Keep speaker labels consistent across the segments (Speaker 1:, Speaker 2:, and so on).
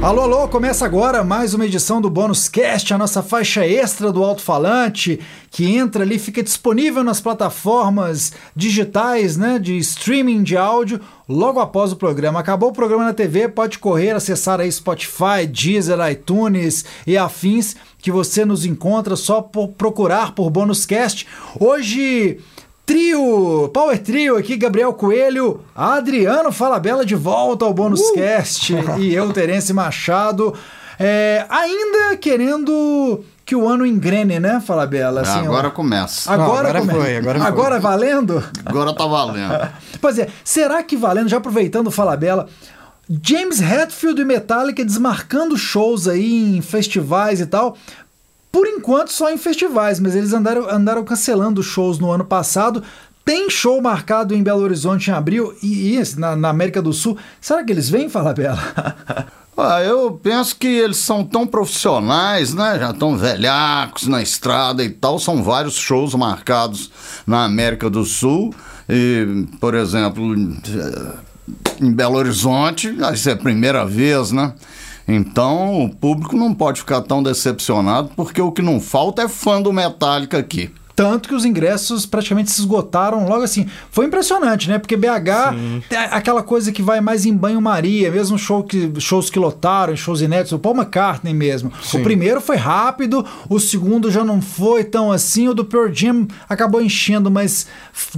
Speaker 1: Alô, alô, começa agora mais uma edição do Bônus Cast, a nossa faixa extra do alto-falante, que entra ali, fica disponível nas plataformas digitais, né, de streaming de áudio, logo após o programa. Acabou o programa na TV, pode correr, acessar aí Spotify, Deezer, iTunes e afins, que você nos encontra só por procurar por Bônus Cast. Hoje Trio, Power Trio aqui, Gabriel Coelho, Adriano Falabella de volta ao Bônus uh! Cast e eu, Terence Machado, é, ainda querendo que o ano engrene, né, Falabella?
Speaker 2: Assim, agora ó, começa.
Speaker 1: Agora, Não, agora come... foi, agora, agora foi. valendo?
Speaker 2: Agora tá valendo.
Speaker 1: pois é, será que valendo, já aproveitando o Falabella, James Hetfield e Metallica desmarcando shows aí em festivais e tal, por enquanto só em festivais, mas eles andaram, andaram cancelando shows no ano passado. Tem show marcado em Belo Horizonte em abril e, e na, na, América do Sul. Será que eles vêm, Fala Bela?
Speaker 2: Ah, eu penso que eles são tão profissionais, né? Já estão velhacos na estrada e tal. São vários shows marcados na América do Sul. E, por exemplo, em Belo Horizonte, vai ser a primeira vez, né? Então o público não pode ficar tão decepcionado, porque o que não falta é fã do Metallica aqui.
Speaker 1: Tanto que os ingressos praticamente se esgotaram logo assim. Foi impressionante, né? Porque BH é aquela coisa que vai mais em banho-maria, mesmo show que, shows que lotaram, shows inéditos, o Paul McCartney mesmo. Sim. O primeiro foi rápido, o segundo já não foi tão assim, o do Pearl Jam acabou enchendo, mas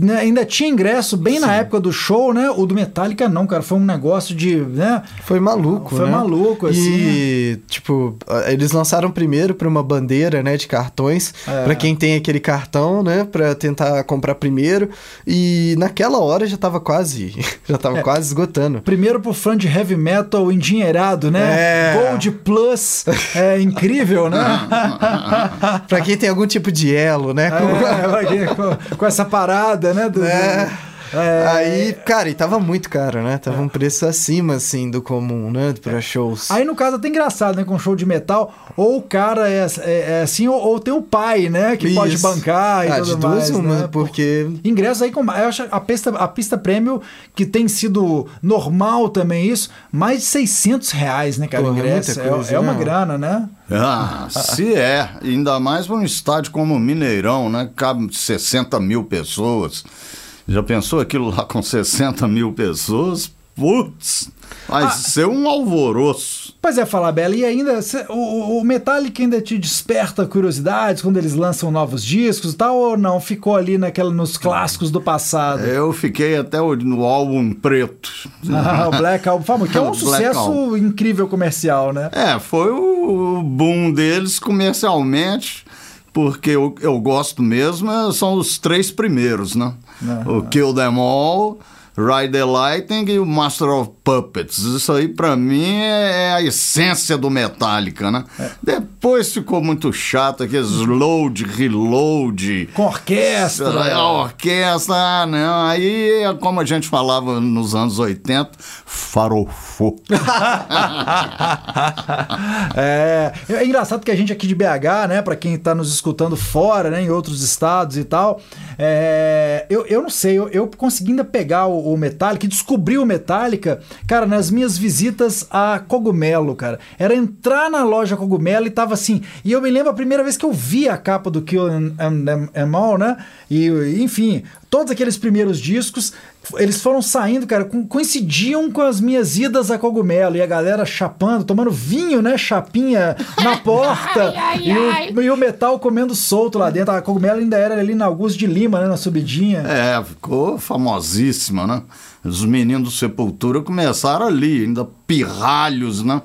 Speaker 1: né, ainda tinha ingresso bem Sim. na época do show, né? O do Metallica não, cara, foi um negócio de, né?
Speaker 3: Foi maluco,
Speaker 1: Foi
Speaker 3: né?
Speaker 1: maluco, assim.
Speaker 3: E, tipo, eles lançaram primeiro para uma bandeira, né, de cartões, é. para quem tem aquele cartão cartão, né, para tentar comprar primeiro. E naquela hora já tava quase, já tava é. quase esgotando.
Speaker 1: Primeiro pro fã de heavy metal endinheirado, né? É. Gold Plus, é incrível, né?
Speaker 3: para quem tem algum tipo de elo, né?
Speaker 1: É, com, com, essa parada, né? Do,
Speaker 3: é. É... Aí, cara, e tava muito caro, né? Tava um preço acima, assim, do comum, né? Pra é. shows.
Speaker 1: Aí, no caso, é até engraçado, né? Com show de metal, ou o cara é, é, é assim, ou, ou, tem o pai, né? Que Isso. pode bancar e ah, tudo de duas mais, uma, né?
Speaker 3: porque...
Speaker 1: Ingresso aí, com, eu acho a pista, a pista prêmio, que tem sido normal também isso, mais de 600 reais, né, cara? Pô, ingresso. É, coisa, é, uma né? grana, né?
Speaker 2: Ah, se é. Ainda mais para um estádio como o Mineirão, né? Cabe 60 mil pessoas. Já pensou aquilo lá com 60 mil pessoas? Putz, vai ah, ser um alvoroço.
Speaker 1: Pois é, Fala Bela, e ainda o, o Metallica ainda te desperta curiosidades quando eles lançam novos discos e tal, ou não? Ficou ali naquela, nos clássicos do passado?
Speaker 2: Eu fiquei até no álbum preto.
Speaker 1: Ah, o Black Album, famoso, que é um sucesso Album. incrível comercial, né?
Speaker 2: É, foi o boom deles comercialmente porque eu, eu gosto mesmo, são os três primeiros, né? Uhum. O Kill Them All, Ride the Lightning e o Master of Puppets. Isso aí, para mim, é a essência do Metallica, né? É. Depois ficou muito chato, aqueles load, reload.
Speaker 1: Com orquestra.
Speaker 2: A orquestra, não. Né? Aí, como a gente falava nos anos 80, farofou.
Speaker 1: é, é engraçado que a gente aqui de BH, né, para quem tá nos escutando fora, né, em outros estados e tal, é, eu, eu não sei, eu, eu consegui ainda pegar o, o Metallica, descobri o Metallica, cara, nas minhas visitas a Cogumelo, cara. Era entrar na loja Cogumelo e tava assim. E eu me lembro a primeira vez que eu vi a capa do Kill and, and, and All, né? E, enfim, todos aqueles primeiros discos, eles foram saindo, cara, coincidiam com as minhas idas a cogumelo e a galera chapando, tomando vinho, né? Chapinha na porta ai, ai, e, o, e, o, metal comendo solto lá dentro. A cogumelo ainda era ali na Augusto de Lima, né? Na subidinha.
Speaker 2: É, ficou famosíssima, né? Os meninos do Sepultura começaram ali, ainda pirralhos, né?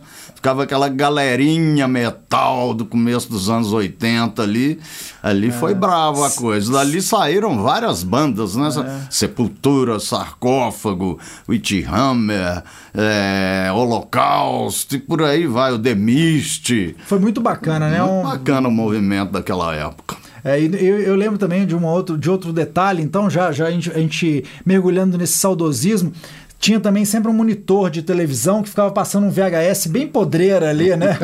Speaker 2: Ficava aquela galerinha metal do começo dos anos 80 ali. Ali é. foi bravo a coisa. Dali saíram várias bandas, né? É. Sepultura, Sarcófago, Witchhammer, é, Holocausto e por aí vai, o The Mist.
Speaker 1: Foi muito bacana, né?
Speaker 2: Muito um... bacana o movimento daquela época.
Speaker 1: É, eu, eu, lembro também de, uma outro, de outro detalhe, então, já, já a gente, a gente mergulhando nesse saudosismo, tinha também sempre um monitor de televisão que ficava passando um VHS bem podreira ali, né?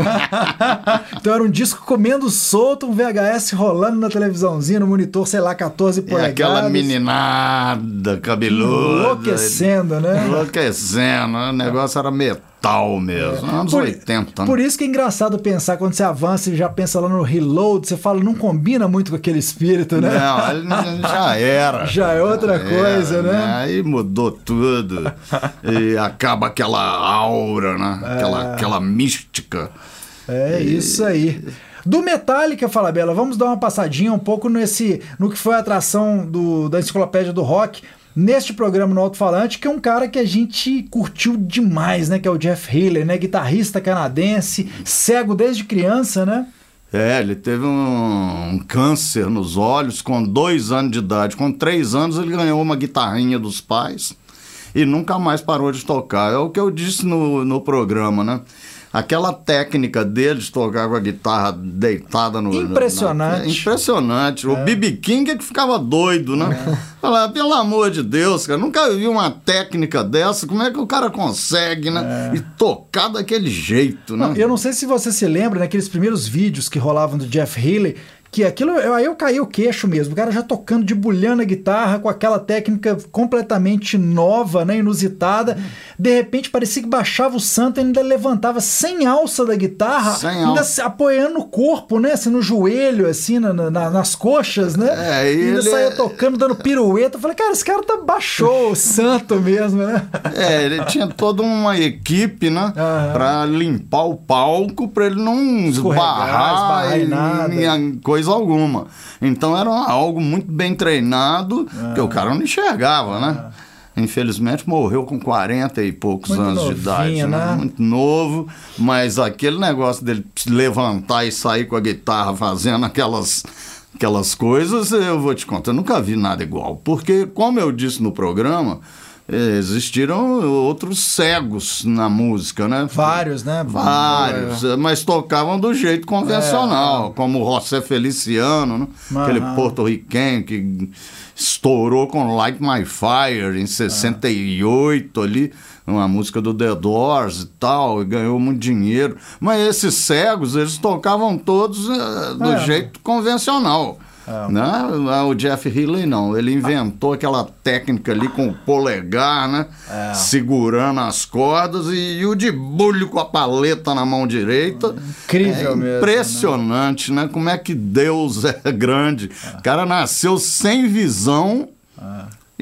Speaker 1: então era um disco comendo solto, um VHS rolando na televisãozinha, no monitor, sei lá, 14 polegadas.
Speaker 2: E aquela meninada cabeluda.
Speaker 1: Enlouquecendo, né?
Speaker 2: Enlouquecendo. O negócio era metal metal mesmo. Anos
Speaker 1: Por-
Speaker 2: 80. né?
Speaker 1: Por isso que é engraçado pensar quando você avança e já pensa lá no reload, você fala, não combina muito com aquele espírito, né?
Speaker 2: Não, já era.
Speaker 1: Já é outra coisa, né?
Speaker 2: Aí mudou tudo. e acaba aquela aura, né?
Speaker 1: É.
Speaker 2: Aquela, aquela mística.
Speaker 1: É isso aí. Do Metallica, fala Bela, vamos dar uma passadinha um pouco nesse no que foi a atração do, da enciclopédia do rock neste programa no Alto-Falante, que é um cara que a gente curtiu demais, né? Que é o Jeff Healey, né? Guitarrista canadense, cego desde criança, né?
Speaker 2: É, ele teve um, um câncer nos olhos com dois anos de idade. Com três anos ele ganhou uma guitarrinha dos pais e nunca mais parou de tocar. É o que eu disse no, no programa, né? Aquela técnica dele de tocar com a guitarra deitada no.
Speaker 1: Impressionante.
Speaker 2: na- é impressionante. O B.B. King é que ficava doido, né? Falar, pelo amor de Deus, cara, nunca vi uma técnica dessa. Como é que o cara consegue, né? E tocar daquele jeito, né?
Speaker 1: Não, eu não sei se você se lembra naqueles primeiros vídeos que rolavam do Jeff Healey, que aquilo, eu- aí eu caí o queixo mesmo, o cara já tocando de bulhando a guitarra com aquela técnica completamente nova, né, inusitada. De repente parecia que baixava o santo e ainda levantava sem alça da guitarra,
Speaker 2: Sem
Speaker 1: ainda
Speaker 2: alça.
Speaker 1: se apoiando no corpo, né, assim, no joelho, assim, na- na- nas coxas, né?
Speaker 2: É,
Speaker 1: e ainda
Speaker 2: ele
Speaker 1: saía
Speaker 2: é-
Speaker 1: tocando, dando pirueta. Eu falei, cara, esse cara tá baixou o santo mesmo, né?
Speaker 2: É, ele tinha toda uma equipe, né? Pra limpar o palco, pra ele não esbarrar,
Speaker 1: esbarrar em
Speaker 2: em,
Speaker 1: nada.
Speaker 2: em coisa alguma. Então era algo muito bem treinado, que o cara não enxergava, né? Infelizmente morreu com 40 e poucos
Speaker 1: Muito
Speaker 2: anos de idade, né?
Speaker 1: né?
Speaker 2: Muito novo, mas aquele negócio dele levantar e sair com a guitarra fazendo aquelas aquelas coisas, eu vou te contar, eu nunca vi nada igual. Porque, como eu disse no programa, existiram outros cegos na música, né?
Speaker 1: Vários, né?
Speaker 2: Vários, eh, mas tocavam do jeito convencional, como o José Feliciano, né? Aquele porto-riquenho que estourou com Light My Fire em 68 ali, uma música do The Doors e tal, e ganhou muito dinheiro. Mas esses cegos, eles tocavam todos eh, do
Speaker 1: É.
Speaker 2: jeito convencional. Né? Ah, O Jeff Healey não, ele inventou aquela técnica ali com o polegar, né?
Speaker 1: É.
Speaker 2: Segurando as cordas e, e o de bulho com a paleta na mão direita.
Speaker 1: Incrível
Speaker 2: é
Speaker 1: mesmo,
Speaker 2: Impressionante, né? Como é que Deus é grande. O cara nasceu sem visão.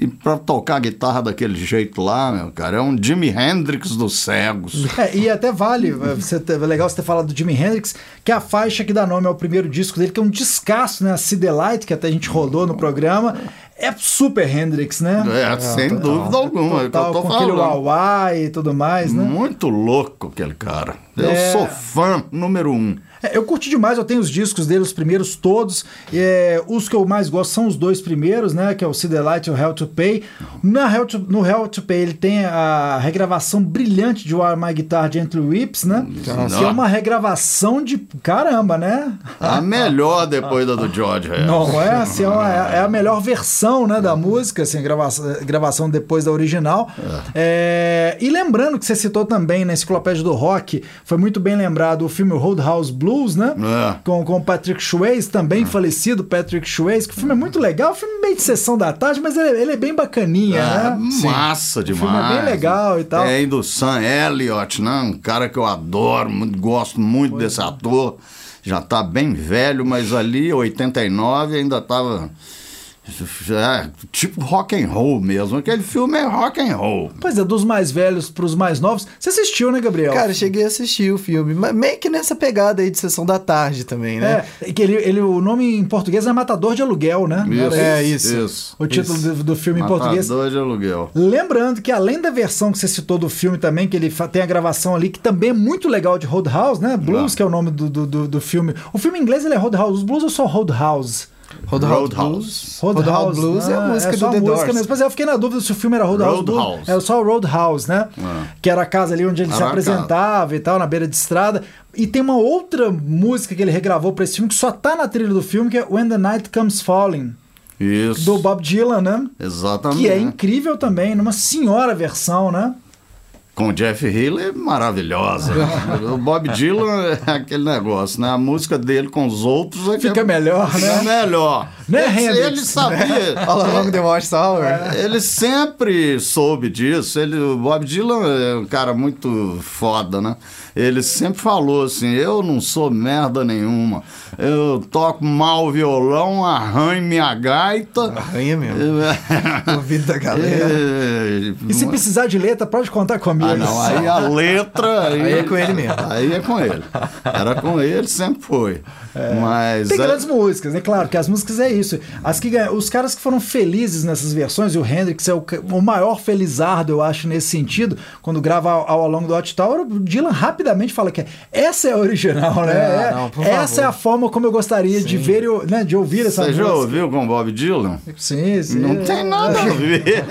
Speaker 2: E pra tocar guitarra daquele jeito lá, meu cara, é um Jimi Hendrix dos cegos.
Speaker 1: É, e até vale, você ter- é legal você ter falado do Jimi Hendrix, que é a faixa que dá nome ao primeiro disco dele, que é um descasso, né? A See the Light, que até a gente rodou no programa. É super Hendrix, né?
Speaker 2: É, sem dúvida alguma, é o que eu
Speaker 1: Total,
Speaker 2: tô
Speaker 1: com aquele
Speaker 2: falando.
Speaker 1: uauá e tudo mais, né?
Speaker 2: Muito louco aquele cara. Eu
Speaker 1: É.
Speaker 2: sou fã número um.
Speaker 1: É, eu curti demais, eu tenho os discos dele, os primeiros todos. É, os que eu mais gosto são os dois primeiros, né? Que é o See the Light e o Hell to Pay. Na Hell to- no Hell to Pay ele tem a regravação brilhante de Why My Guitar Gently Weeps, né? Que é uma regravação de caramba, né?
Speaker 2: A melhor depois da do George Harrison.
Speaker 1: Não é? Assim, é, uma- é a melhor versão né, da música, assim, gravação, gravação depois da original. É, e lembrando que você citou também na Enciclopédia do Rock, foi muito bem lembrado o filme Roadhouse Blues, né?
Speaker 2: É.
Speaker 1: Com, com o Patrick Swayze, também falecido Patrick Swayze, que o filme é muito legal, o filme meio de sessão da tarde, mas ele, ele é bem bacaninha,
Speaker 2: É,
Speaker 1: né?
Speaker 2: massa demais.
Speaker 1: filme é bem legal e tal.
Speaker 2: Tem do Sam Elliott, né? Um cara que eu adoro, muito, gosto muito desse ator. Já tá bem velho, mas ali, 89, ainda tava. É, tipo rock and roll mesmo. Aquele filme é rock and roll.
Speaker 1: Pois é, dos mais velhos pros mais novos. Você assistiu, né, Gabriel?
Speaker 3: Cara, cheguei a assistir o filme, mas meio que nessa pegada aí de sessão da tarde também, né?
Speaker 1: É, que ele, ele, o nome em português é Matador de Aluguel, né? Não era
Speaker 3: É,
Speaker 1: isso?
Speaker 3: isso.
Speaker 1: O título do, do filme em português.
Speaker 2: Matador de aluguel.
Speaker 1: Lembrando que além da versão que você citou do filme também, que ele tem a gravação ali, que também é muito legal de Roadhouse, né? Blues,
Speaker 2: Ah.
Speaker 1: que é o nome do, do, do, do filme. O filme em inglês ele é Roadhouse. Os Blues ou só Roadhouse?
Speaker 3: Roadhouse
Speaker 2: Roadhouse.
Speaker 3: Blues. Roadhouse Blues é a
Speaker 1: ah,
Speaker 3: música
Speaker 1: só
Speaker 3: do The Doors.
Speaker 1: mesmo. Mas eu fiquei na dúvida se o filme era Roadhouse. Blues.
Speaker 2: Roadhouse.
Speaker 1: Era só o Roadhouse, né?
Speaker 2: Ah.
Speaker 1: Que era a casa ali onde ele se apresentava e tal, na beira de estrada. E tem uma outra música que ele regravou pra esse filme, que só tá na trilha do filme, que é When the Night Comes Falling,
Speaker 2: Isso.
Speaker 1: do Bob Dylan, né?
Speaker 2: Exatamente.
Speaker 1: Que é incrível também, numa senhora versão, né?
Speaker 2: Com o Jeff Healey maravilhosa. o Bob Dylan é aquele negócio, né? A música dele com os outros é que
Speaker 1: Fica
Speaker 2: é,
Speaker 1: melhor,
Speaker 2: é
Speaker 1: né?
Speaker 2: melhor.
Speaker 1: Né,
Speaker 2: ele, ele sabia.
Speaker 3: All Along the Watchtower.
Speaker 2: Ele sempre soube disso. Ele, o Bob Dylan é um cara muito foda, né? Ele sempre falou assim: eu não sou merda nenhuma. Eu toco mal violão, arranho minha gaita.
Speaker 3: Arranha mesmo. O ouvido da galera.
Speaker 2: É,
Speaker 1: E se precisar de letra, pode contar comigo.
Speaker 2: ah, não, aí a letra. Aí,
Speaker 3: Aí é com ele mesmo.
Speaker 2: Aí é com ele. Era com ele, sempre foi. Mas.
Speaker 1: Tem
Speaker 2: é-
Speaker 1: grandes músicas, é claro que as músicas é isso. As que ganham- os caras que foram felizes nessas versões, e o Hendrix é o, o maior felizardo, eu acho, nesse sentido, quando grava ao, ao longo do Watchtower, o Dylan rapidamente fala que essa é a original, né?
Speaker 3: É,
Speaker 1: É-
Speaker 3: não,
Speaker 1: essa
Speaker 3: favor.
Speaker 1: é a forma como eu gostaria de ver, o- né, de ouvir essa
Speaker 2: Você já
Speaker 1: música.
Speaker 2: ouviu com o Bob Dylan?
Speaker 1: Sim, sim.
Speaker 2: Não tem nada a ver.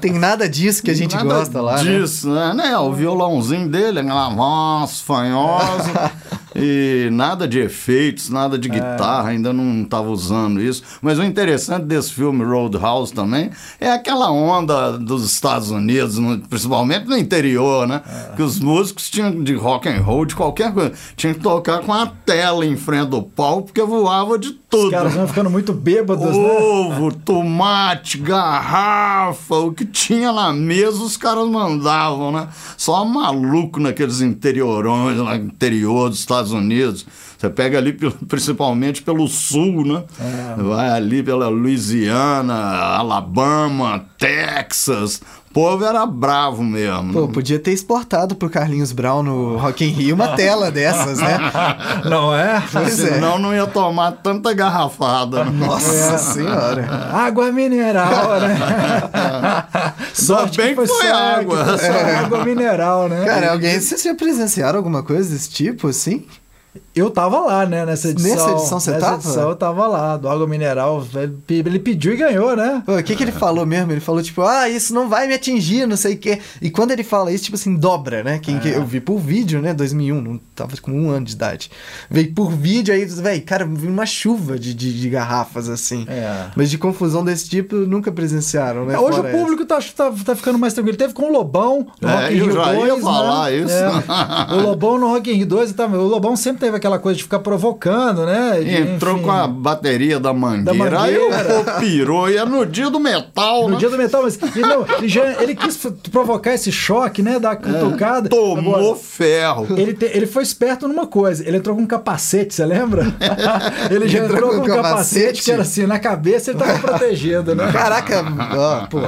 Speaker 3: Tem nada disso que a gente
Speaker 2: Nada
Speaker 3: gosta lá, né?
Speaker 2: disso, né? né? O violãozinho dele, aquela voz fanhosa. e nada de efeitos, nada
Speaker 3: É.
Speaker 2: de guitarra, ainda não estava usando isso. Mas o interessante desse filme Roadhouse também é aquela onda dos Estados Unidos, principalmente no interior, né?
Speaker 3: É.
Speaker 2: Que os músicos tinham de rock and roll, de qualquer coisa, tinham que tocar com a tela em frente do palco, porque voava de
Speaker 1: Os
Speaker 2: tudo.
Speaker 1: caras vão ficando muito bêbados, né?
Speaker 2: Ovo, tomate, garrafa, o que tinha na mesa os caras mandavam, né? Só maluco naqueles interiorões, lá no interior dos Estados Unidos. Você pega ali principalmente pelo sul, né? Vai ali pela Louisiana, Alabama, Texas. O povo era bravo mesmo.
Speaker 3: Pô,
Speaker 2: né?
Speaker 3: podia ter exportado pro Carlinhos Brown no Rock in Rio uma tela dessas, né?
Speaker 1: Não é?
Speaker 3: Pois é.
Speaker 2: Senão não ia tomar tanta garrafada. né?
Speaker 3: Nossa senhora.
Speaker 1: Água mineral, né? Sorte
Speaker 2: bem que foi
Speaker 1: só-
Speaker 2: água.
Speaker 1: que foi só água mineral, né?
Speaker 3: Cara, alguém, vocês já presenciaram alguma coisa desse tipo, assim?
Speaker 1: Eu tava lá, né, nessa edição.
Speaker 3: Nessa edição você
Speaker 1: Nessa
Speaker 3: tava?
Speaker 1: edição eu tava lá, do Água Mineral. Ele pe- ele pediu e ganhou, né?
Speaker 3: O que, que ele falou mesmo? Ele falou, tipo, ah, isso não vai me atingir, não sei o quê. E quando ele fala isso, tipo assim, dobra, né? Quem, que eu vi por vídeo, né? 2001, não tava com um ano de idade. Veio por vídeo aí, velho, cara, vi uma chuva de, de, de garrafas, assim.
Speaker 1: É.
Speaker 3: Mas de confusão desse tipo, nunca presenciaram, né?
Speaker 1: Hoje
Speaker 3: Fora
Speaker 1: o público tá, tá, tá ficando mais tranquilo. Teve com o Lobão no
Speaker 2: É,
Speaker 1: Rock in Rio
Speaker 2: já
Speaker 1: 2,
Speaker 2: ia falar
Speaker 1: né?
Speaker 2: isso.
Speaker 1: É. O Lobão no Rock in Rio 2, tá, o Lobão sempre teve aquela coisa de ficar provocando, né? De,
Speaker 2: Entrou
Speaker 1: enfim,
Speaker 2: com a bateria da mangueira,
Speaker 1: mangueira.
Speaker 2: aí o pirou, e é no dia do metal,
Speaker 1: No
Speaker 2: né?
Speaker 1: dia do metal, mas ele, não, ele, já- ele quis provocar esse choque, né? Da cutucada.
Speaker 2: Tomou
Speaker 1: Agora,
Speaker 2: ferro.
Speaker 1: Ele, te- ele foi esperto numa coisa, ele entrou com um capacete, você lembra? ele já
Speaker 3: Entrou
Speaker 1: entrou
Speaker 3: com
Speaker 1: com um capacete,
Speaker 3: capacete?
Speaker 1: que era assim, na cabeça ele tava protegido, né?
Speaker 3: Caraca, ó, pô.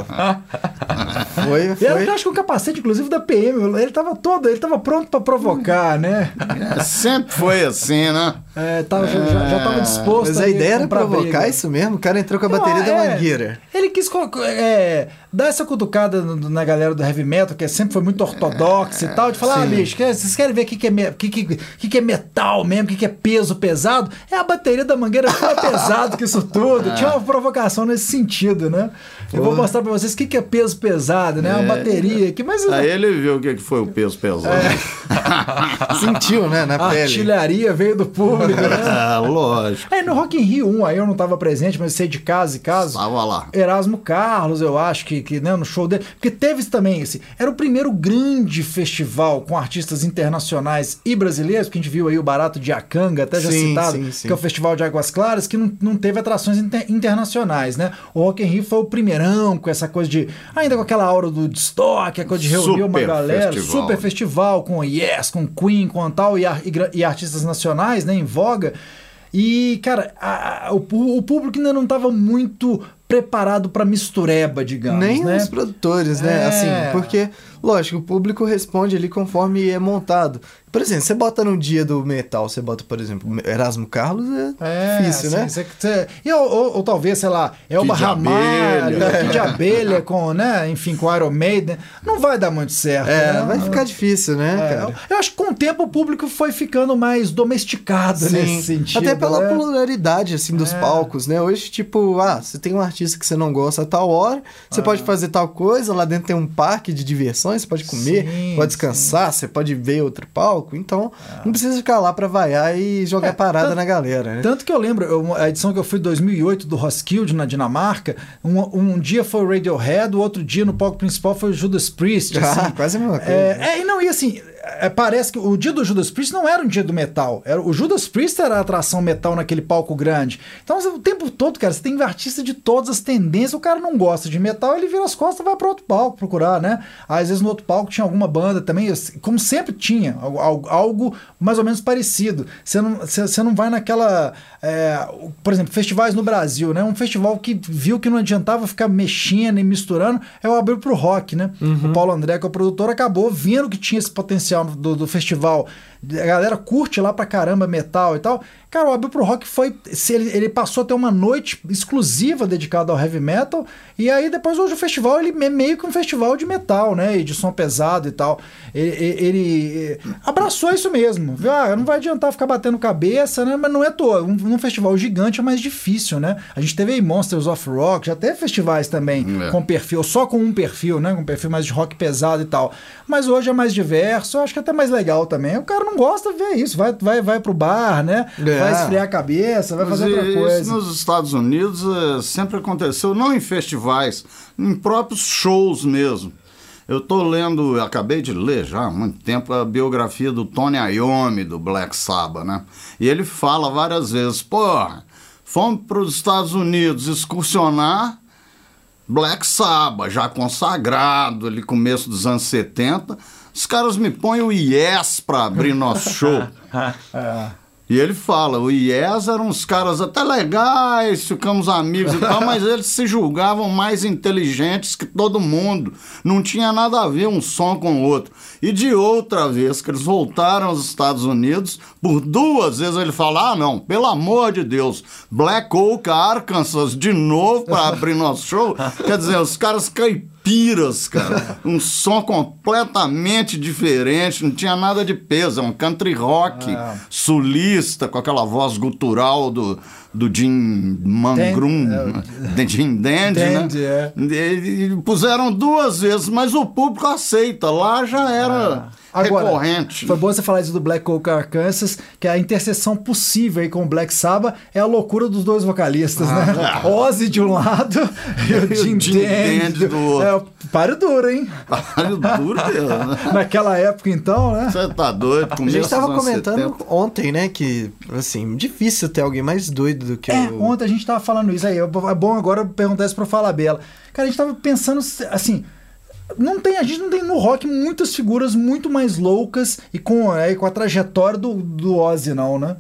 Speaker 3: Foi, foi.
Speaker 1: eu acho que o capacete, inclusive, da PM, ele tava todo, ele tava pronto pra provocar, né?
Speaker 2: É, sempre foi assim, né?
Speaker 1: É, tava, já, já- já tava disposto
Speaker 3: Mas a ideia era provocar
Speaker 1: briga.
Speaker 3: isso mesmo? O cara entrou com a bateria
Speaker 1: Não,
Speaker 3: da
Speaker 1: é,
Speaker 3: mangueira.
Speaker 1: Ele quis é, dar essa cutucada na galera do heavy metal, que sempre foi muito ortodoxa e tal, de falar, ah, bicho, quer- vocês querem ver o que, que, é, que, que, que, é metal mesmo, o que, que é peso pesado? É a bateria da mangueira é pesado que isso tudo. Tinha uma provocação nesse sentido, né? Eu vou mostrar pra vocês o que, que é peso pesado, né? Uma bateria aqui, mas
Speaker 2: Aí ele viu o que foi o peso pesado.
Speaker 3: Sentiu, né, na
Speaker 1: a
Speaker 3: pele.
Speaker 1: artilharia veio do público, né?
Speaker 2: É, lógico.
Speaker 1: É, no Rock in Rio 1, aí eu não tava presente, mas sei de caso e caso.
Speaker 2: Tava lá.
Speaker 1: Erasmo Carlos, eu acho que, que né, no show dele. Porque teve também esse. Era o primeiro grande festival com artistas internacionais e brasileiros, que a gente viu aí o Barato de Acanga, até já
Speaker 3: Sim,
Speaker 1: citado,
Speaker 3: sim, sim.
Speaker 1: que é o Festival de Águas Claras, que não, não teve atrações inter- internacionais, né? O Rock in Rio foi o primeirão com essa coisa de. Ainda com aquela aura do destoque, a coisa de reunir uma
Speaker 2: Super
Speaker 1: galera.
Speaker 2: festival.
Speaker 1: Super festival com Yes, com Queen, com tal, e, e e artistas nacionais, né, em voga. E, cara, a- a- o, o público ainda não estava muito preparado para mistureba, digamos,
Speaker 3: Nem
Speaker 1: né?
Speaker 3: os produtores, né?
Speaker 1: É.
Speaker 3: Assim, porque, lógico, o público responde ali conforme é montado. Por exemplo, você bota no dia do metal, você bota, por exemplo, Erasmo Carlos, é, difícil,
Speaker 1: assim,
Speaker 3: né?
Speaker 1: cê- cê- e, ou, ou- ou talvez, sei lá, Elba
Speaker 2: Kid
Speaker 1: Ramalho,
Speaker 2: Abelha.
Speaker 1: Kid de Abelha com, né, enfim, com Iron Maiden, não vai dar muito certo.
Speaker 3: É,
Speaker 1: né?
Speaker 3: vai ficar difícil, né,
Speaker 1: É,
Speaker 3: cara?
Speaker 1: eu, acho que com o tempo o público foi ficando mais domesticado nesse sentido.
Speaker 3: Até pela
Speaker 1: né?
Speaker 3: popularidade, assim, dos
Speaker 1: É.
Speaker 3: palcos, né? Hoje, tipo, ah, você tem um artista que você não gosta a tal hora, você pode fazer tal coisa, lá dentro tem um parque de diversões, você pode comer,
Speaker 1: Sim,
Speaker 3: pode descansar, você pode ver outro palco. Palco. Então, não precisa ficar lá pra vaiar e jogar
Speaker 1: É,
Speaker 3: parada
Speaker 1: tanto-
Speaker 3: na galera, né?
Speaker 1: Tanto que eu lembro, eu- a edição que eu fui em 2008 do Roskilde, na Dinamarca, um, um dia foi o Radiohead, o outro dia no palco principal foi o Judas Priest.
Speaker 3: Ah,
Speaker 1: assim.
Speaker 3: quase a mesma coisa.
Speaker 1: É, é, e não, e assim, é, parece que o dia do Judas Priest não era um dia do metal. Era, o Judas Priest era a atração metal naquele palco grande. Então, o tempo todo, cara, você tem artista de todas as tendências. O cara não gosta de metal, ele vira as costas e vai para outro palco procurar, né? Às vezes no outro palco tinha alguma banda também, como sempre tinha, algo, algo- mais ou menos parecido. Você não, você, não vai naquela. é, por exemplo, festivais no Brasil, né? Um festival que viu que não adiantava ficar mexendo e misturando, é o Abril pro Rock, né? O Paulo André, que é o produtor, acabou vendo que tinha esse potencial do, do festival. A galera curte lá pra caramba metal e tal. Cara, o Abril pro Rock foi. Ele, ele passou a ter uma noite exclusiva dedicada ao heavy metal. E aí, depois, hoje o festival ele é meio que um festival de metal, né? E de som pesado e tal. Ele, ele- abraçou isso mesmo. Viu? Ah, não vai adiantar ficar batendo cabeça, né? Mas não é toa. Um, um festival gigante é mais difícil, né? A gente teve aí Monsters of Rock, já teve festivais também
Speaker 2: É.
Speaker 1: com perfil, só com um perfil, né? Com um perfil mais de rock pesado e tal. Mas hoje é mais diverso, acho que é até mais legal também. O cara não gosta de ver isso, vai, vai, vai pro bar, né?
Speaker 3: É.
Speaker 1: Vai esfriar a cabeça, vai
Speaker 2: Mas
Speaker 1: fazer outra
Speaker 2: isso
Speaker 1: coisa.
Speaker 2: nos Estados Unidos eh, sempre aconteceu, não em festivais, em próprios shows mesmo. Eu tô lendo, eu acabei de ler já há muito tempo a biografia do Tony Iommi, do Black Sabbath, né? E ele fala várias vezes, porra, fomos para os Estados Unidos excursionar Black Sabbath, já consagrado ali começo dos anos 70, os caras me põem o Yes para abrir nosso show.
Speaker 1: É.
Speaker 2: E ele fala, o Yes eram uns caras até legais, ficamos amigos e tal, mas eles se julgavam mais inteligentes que todo mundo. Não tinha nada a ver um som com o outro. E de outra vez que eles voltaram aos Estados Unidos, por duas vezes ele fala: ah, não, pelo amor de Deus, Black Oak, Arkansas, de novo para abrir nosso show. Quer dizer, os caras caipiras, cara. Um som completamente diferente, não tinha nada de peso, é um country rock
Speaker 1: É.
Speaker 2: sulista, com aquela voz gutural do, do Jim Mangrum,
Speaker 1: Dan-
Speaker 2: de Jim Dandy,
Speaker 1: Dandy,
Speaker 2: né?
Speaker 1: é.
Speaker 2: E- e puseram duas vezes, mas o público aceita. Lá já era
Speaker 1: Agora,
Speaker 2: recorrente.
Speaker 1: Foi bom você falar isso do Black Oak Arkansas, que a interseção possível aí com o Black Sabbath é a loucura dos dois vocalistas, né? Ozzy de um lado e o
Speaker 2: o
Speaker 1: Jim,
Speaker 2: Jim do outro.
Speaker 1: É, páreo duro, hein?
Speaker 2: Caralho, duro mesmo, né?
Speaker 1: Naquela época, então, né?
Speaker 2: Você tá doido?
Speaker 3: A gente tava comentando
Speaker 2: 70.
Speaker 3: ontem, né, que, assim, difícil ter alguém mais doido do que
Speaker 1: É,
Speaker 3: o...
Speaker 1: ontem a gente tava falando isso aí. É bom agora eu perguntar isso pro Falabella. Cara, a gente tava pensando assim. Não tem, a gente não tem no rock muitas figuras muito mais loucas e com, é, com a trajetória do, do Ozzy, não, né?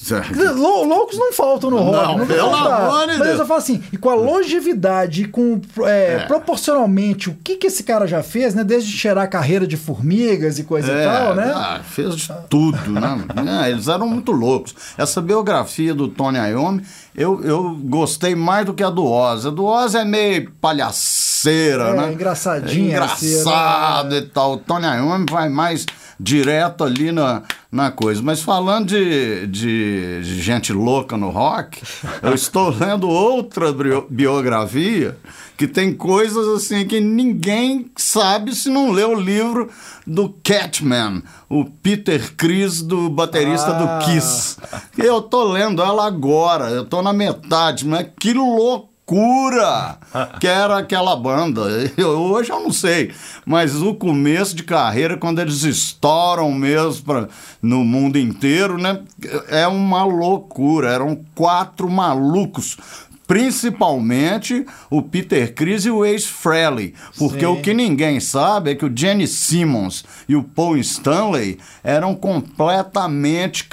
Speaker 1: Dizer, lou- loucos não faltam no rock.
Speaker 2: Não,
Speaker 1: Não,
Speaker 2: pelo amor de
Speaker 1: Mas
Speaker 2: Deus.
Speaker 1: eu falo assim, e com a longevidade, e com é, proporcionalmente o que, que esse cara já fez, né? Desde cheirar carreira de formigas e coisa e tal, né?
Speaker 2: ah, fez de tudo, né? É, eles eram muito loucos. Essa biografia do Tony Iommi, eu, eu gostei mais do que a do Oz. A do Oz é meio palhaceira,
Speaker 1: É,
Speaker 2: né?
Speaker 1: engraçadinha, assim,
Speaker 2: Engraçado
Speaker 1: né?
Speaker 2: e tal. O Tony Iommi vai mais direto ali na, na coisa. Mas falando de, de, gente louca no rock, eu estou lendo outra bio- biografia que tem coisas assim que ninguém sabe se não lê o livro do Catman, o Peter Chris, do baterista
Speaker 1: Ah.
Speaker 2: do Kiss. Eu tô lendo ela agora, eu tô na metade, mas que loucura! que era aquela banda. Eu- hoje eu não sei, mas o começo de carreira, quando eles estouram mesmo pra, no mundo inteiro, né? É uma loucura. Eram quatro malucos. Principalmente o Peter Chris e o Ace Frehley. Porque
Speaker 1: Sim.
Speaker 2: o que ninguém sabe é que o Jenny Simmons e o Paul Stanley eram completamente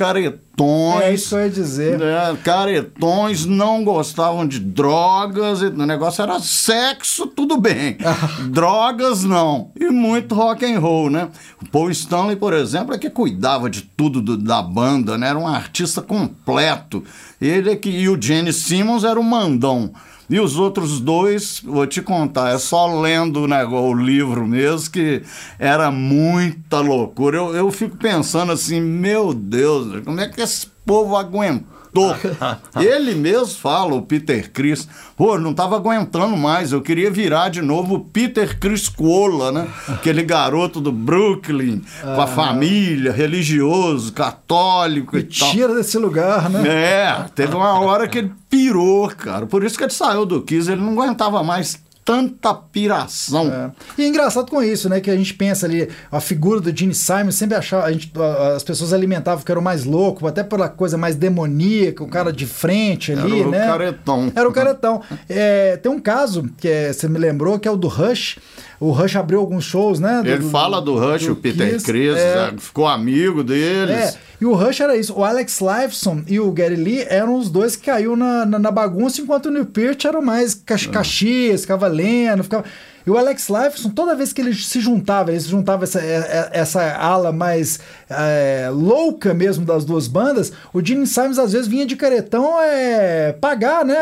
Speaker 2: caretões.
Speaker 1: É isso que eu ia dizer.
Speaker 2: É, caretões não gostavam de drogas, e o negócio era sexo, tudo bem. drogas não. E muito rock and roll, né? O Paul Stanley, por exemplo, é que cuidava de tudo do- da banda, né? Era um artista completo. Ele é que e o Gene Simmons era o mandão. E os outros dois, vou te contar, é só lendo negócio, o livro mesmo que era muita loucura. Eu, eu fico pensando assim, meu Deus, como é que esse povo aguentou Ele mesmo fala, o Peter Chris, pô, não tava aguentando mais, eu queria virar de novo o Peter Chris Cola, né? Aquele garoto do Brooklyn, com a família, religioso, católico
Speaker 1: Me
Speaker 2: e tal.
Speaker 1: tira desse lugar, né?
Speaker 2: É, teve uma hora que ele pirou, cara. Por isso que ele saiu do Kiss, ele não aguentava mais tanta piração.
Speaker 1: É. E é engraçado com isso, né? Que a gente pensa ali, a figura do Gene Simon sempre achava, a gente, as pessoas alimentavam que era o mais louco, até pela coisa mais demoníaca, o cara de frente ali,
Speaker 2: Era o
Speaker 1: né?
Speaker 2: caretão.
Speaker 1: Era o caretão. É, tem um caso que é- você me lembrou, que é o do Rush. O Rush abriu alguns shows, né? do-
Speaker 2: Ele
Speaker 1: do-
Speaker 2: fala do Rush,
Speaker 1: do
Speaker 2: o Peter
Speaker 1: Kiss.
Speaker 2: Chris,
Speaker 1: É,
Speaker 2: é, ficou amigo deles.
Speaker 1: é, e o Rush era isso. O Alex Lifeson e o Gary Lee eram os dois que caiu na, na, na bagunça, enquanto o Neil Peart era mais cach caxias, ficava lendo, ficava... E o Alex Lifeson, toda vez que ele se juntava, ele se juntava essa, é- é- essa ala mais é, louca mesmo das duas bandas, o Gene Simons às vezes vinha de caretão é, pagar, né?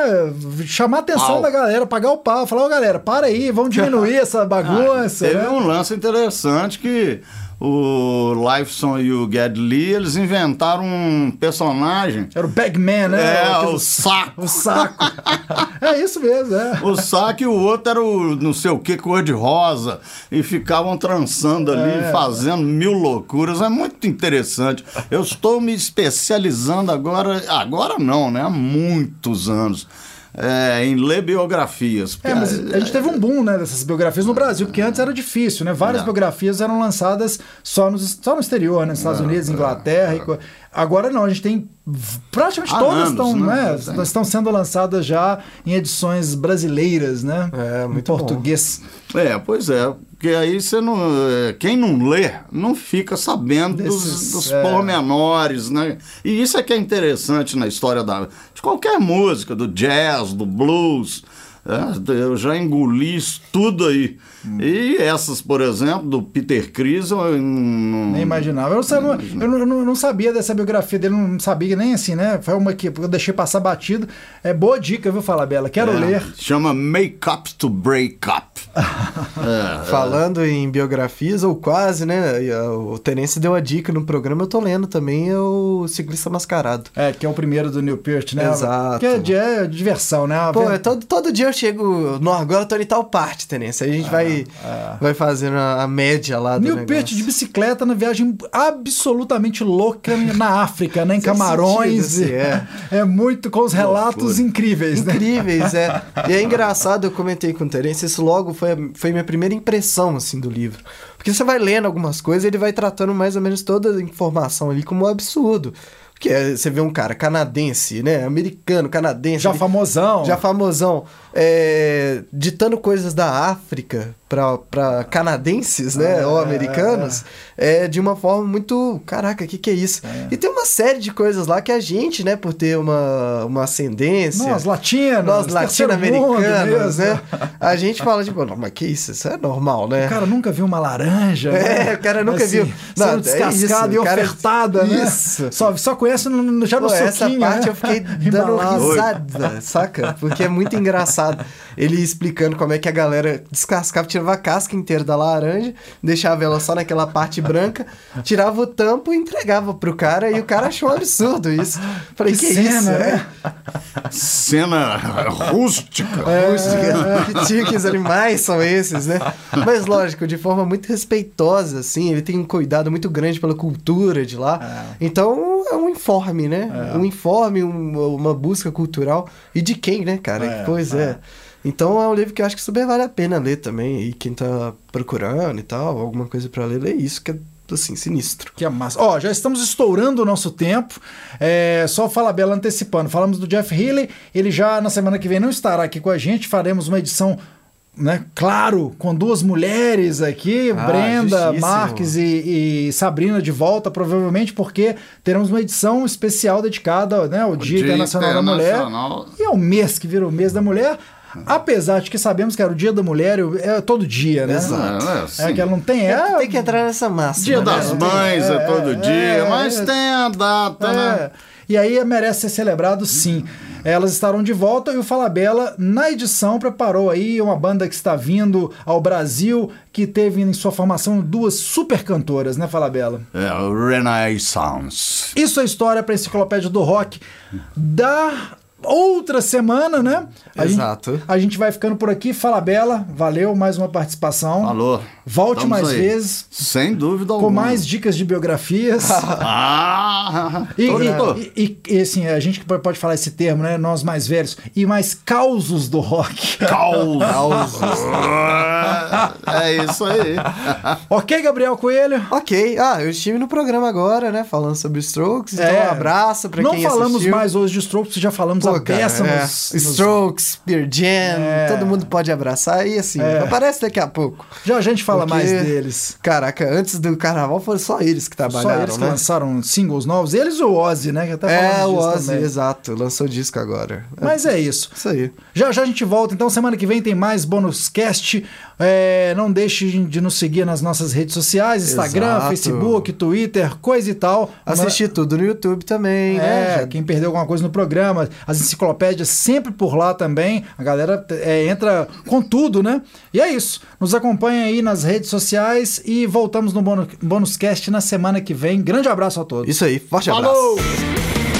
Speaker 1: Chamar a atenção
Speaker 2: Pau.
Speaker 1: da galera, pagar o pau, falar, ô galera, para aí, vamos diminuir essa bagunça.
Speaker 2: Ah, Teve
Speaker 1: né?
Speaker 2: um lance interessante que o Lifeson e o Ged Lee, eles inventaram um personagem.
Speaker 1: Era o Bagman, né?
Speaker 2: É,
Speaker 1: Aquele-
Speaker 2: o saco.
Speaker 1: O saco. é isso mesmo, é.
Speaker 2: O saco e o outro era o não sei o que, cor de rosa. E ficavam trançando ali,
Speaker 1: É.
Speaker 2: fazendo mil loucuras. É muito interessante. Eu estou me especializando agora. Agora não, né? Há muitos anos. É, em ler biografias.
Speaker 1: É, mas a gente teve um boom né, dessas biografias no Brasil, porque antes era difícil, né? Várias biografias eram lançadas só, nos, só no exterior, né? Nos Estados Unidos, Inglaterra. e Agora não, a gente tem. Praticamente
Speaker 2: Há
Speaker 1: todas
Speaker 2: anos,
Speaker 1: estão,
Speaker 2: né?
Speaker 1: né, estão sendo lançadas já em edições brasileiras, né?
Speaker 3: É,
Speaker 1: em
Speaker 3: muito bom.
Speaker 1: português.
Speaker 2: É, pois é. Porque aí você não. é, Quem não lê, não fica sabendo dos,
Speaker 1: Desses,
Speaker 2: dos
Speaker 1: é.
Speaker 2: pormenores, né? E isso é que é interessante na história da, de qualquer música, do jazz, do blues. É, eu já engoli isso tudo aí.
Speaker 1: Hum.
Speaker 2: E essas, por exemplo, do Peter Chris, eu não.
Speaker 1: Nem imaginava. Eu, não, sabia- eu não, eu não- sabia dessa biografia dele, não sabia nem assim, né? Foi uma que eu deixei passar batido. É boa dica, viu, Falabella? Quero
Speaker 2: É,
Speaker 1: ler.
Speaker 2: Chama Make Up to Break Up. É,
Speaker 3: Falando em biografias, ou quase, né? e, ah, O Terence deu a dica no programa, eu tô lendo também, é o Ciclista Mascarado.
Speaker 1: É, que é o primeiro do Neil Peart, né?
Speaker 3: Exato.
Speaker 1: Que é, de- é diversão, né?
Speaker 3: Pô, é todo, todo dia eu chego. No, agora eu tô em tal parte, Terence. Aí a gente vai, vai fazendo a, a média lá do
Speaker 1: Neil
Speaker 3: negócio.
Speaker 1: Peart de bicicleta na viagem absolutamente louca na África, né? Em Camarões.
Speaker 3: sentido, assim, é.
Speaker 1: é muito com os relatos
Speaker 2: loucura.
Speaker 1: incríveis, né?
Speaker 3: Incríveis, é. E é engraçado, eu comentei com o Terence, isso logo foi, a- foi minha primeira impressão, assim, do livro. Porque você vai lendo algumas coisas e ele vai tratando mais ou menos toda a informação ali como um absurdo. Porque é, você vê um cara canadense, né? Americano, canadense.
Speaker 1: Já
Speaker 3: ele-
Speaker 1: famosão.
Speaker 3: já famosão, é, ditando coisas da África para canadenses, né,
Speaker 1: É,
Speaker 3: ou americanos, é, de uma forma muito, caraca, o que, que é isso? E tem uma série de coisas lá que a gente, né, por ter uma, uma ascendência,
Speaker 1: Nós, latinos.
Speaker 3: nós latino-americanos, né,
Speaker 1: mesmo.
Speaker 3: a gente fala tipo, não, mas que isso? Isso é normal, né?
Speaker 1: O cara nunca viu uma laranja.
Speaker 3: É,
Speaker 1: né?
Speaker 3: o cara nunca
Speaker 1: Assim,
Speaker 3: viu.
Speaker 1: Sendo
Speaker 3: Não, é
Speaker 1: descascada
Speaker 3: isso,
Speaker 1: e ofertada, né?
Speaker 3: Isso.
Speaker 1: Só, só conhece no- já no
Speaker 3: Pô, essa
Speaker 1: soquinho,
Speaker 3: parte
Speaker 1: né?
Speaker 3: eu fiquei dando
Speaker 1: Embalado.
Speaker 3: risada, saca? Porque é muito engraçado. sad. Ele explicando como é que a galera descascava, tirava a casca inteira da laranja, deixava ela só naquela parte branca, tirava o tampo e entregava pro cara, e o cara achou um absurdo isso. Falei, que,
Speaker 1: Que
Speaker 3: isso?
Speaker 1: cena,
Speaker 3: É,
Speaker 1: né?
Speaker 2: Cena rústica.
Speaker 3: Música, que tiques animais são esses, né? Mas lógico, de forma muito respeitosa, assim, ele tem um cuidado muito grande pela cultura de lá. Então é um informe, né? Um informe, um- uma busca cultural. E de quem, né, cara?
Speaker 1: É,
Speaker 3: pois é. Então é um livro que eu acho que super vale a pena ler também. E quem tá procurando e tal, alguma coisa pra ler, lê isso, que é assim, sinistro.
Speaker 1: Que é massa. Ó, já estamos estourando o nosso tempo. É, só fala Bela antecipando. Falamos do Jeff Healy. Ele já na semana que vem não estará aqui com a gente. Faremos uma edição. Né? Claro, com duas mulheres aqui,
Speaker 3: Ah,
Speaker 1: Brenda,
Speaker 3: justíssimo.
Speaker 1: Marques e, e Sabrina de volta, provavelmente porque teremos uma edição especial dedicada né, ao Dia, Internacional, da Mulher.
Speaker 2: Internacional.
Speaker 1: E é o mês que vira o mês da mulher. Apesar de que sabemos que era o dia da mulher, é todo dia, né?
Speaker 3: Exato.
Speaker 2: É,
Speaker 1: É que ela não tem. É,
Speaker 3: Tem que entrar nessa massa.
Speaker 2: Dia
Speaker 3: né?
Speaker 2: das Mães é,
Speaker 1: é,
Speaker 2: todo
Speaker 1: é,
Speaker 2: dia,
Speaker 1: é,
Speaker 2: mas
Speaker 1: é.
Speaker 2: tem a data,
Speaker 1: É.
Speaker 2: né?
Speaker 1: e aí merece ser celebrado sim. Elas estarão de volta e o Falabella, na edição, preparou aí uma banda que está vindo ao Brasil, que teve em sua formação duas super cantoras, né, Falabella?
Speaker 2: É, Renaissance.
Speaker 1: Isso é história para a Enciclopédia do Rock da outra semana, né? A
Speaker 3: Exato.
Speaker 1: Gente, a gente vai ficando por aqui. Fala Bela, valeu, mais uma participação.
Speaker 2: Alô.
Speaker 1: Volte
Speaker 2: Estamos
Speaker 1: mais
Speaker 2: aí.
Speaker 1: vezes.
Speaker 2: Sem dúvida
Speaker 1: Com
Speaker 2: alguma.
Speaker 1: mais dicas de biografias.
Speaker 2: Ah!
Speaker 1: E, e, e- e, assim, a gente que pode falar esse termo, né? Nós mais velhos. E mais causos do rock.
Speaker 2: É isso aí.
Speaker 1: ok, Gabriel Coelho?
Speaker 3: Ok, ah, eu estive no programa agora, né, falando sobre Strokes, então
Speaker 1: É.
Speaker 3: um abraço pra
Speaker 1: Não
Speaker 3: quem
Speaker 1: falamos
Speaker 3: assistiu.
Speaker 1: mais hoje de Strokes, já falamos
Speaker 3: Pô,
Speaker 1: a
Speaker 3: cara, é.
Speaker 1: nos,
Speaker 3: Strokes, Pearl Jam,
Speaker 1: É.
Speaker 3: todo mundo pode abraçar e assim,
Speaker 1: É.
Speaker 3: aparece daqui a pouco.
Speaker 1: Já a gente fala
Speaker 3: Porque,
Speaker 1: mais deles.
Speaker 3: Caraca, antes do carnaval foram só eles que trabalharam,
Speaker 1: Só eles que
Speaker 3: né?
Speaker 1: lançaram singles novos. Eles o Ozzy, né? Que até
Speaker 3: É, o Ozzy,
Speaker 1: também.
Speaker 3: exato, lançou disco agora.
Speaker 1: Mas é isso.
Speaker 3: Isso aí.
Speaker 1: Já já a gente volta, então semana que vem tem mais bônus cast. É, não deixe de nos seguir nas nossas redes sociais, Instagram,
Speaker 3: Exato.
Speaker 1: Facebook, Twitter, coisa e tal.
Speaker 3: Assistir tudo no YouTube também, né?
Speaker 1: É,
Speaker 3: Já-
Speaker 1: quem perdeu alguma coisa no programa, as enciclopédias sempre por lá também. A galera é, entra com tudo, né? E é isso. Nos acompanha aí nas redes sociais e voltamos no bônus, bônus cast na semana que vem. Grande abraço a todos.
Speaker 3: Isso aí, forte abraço.
Speaker 2: Falou!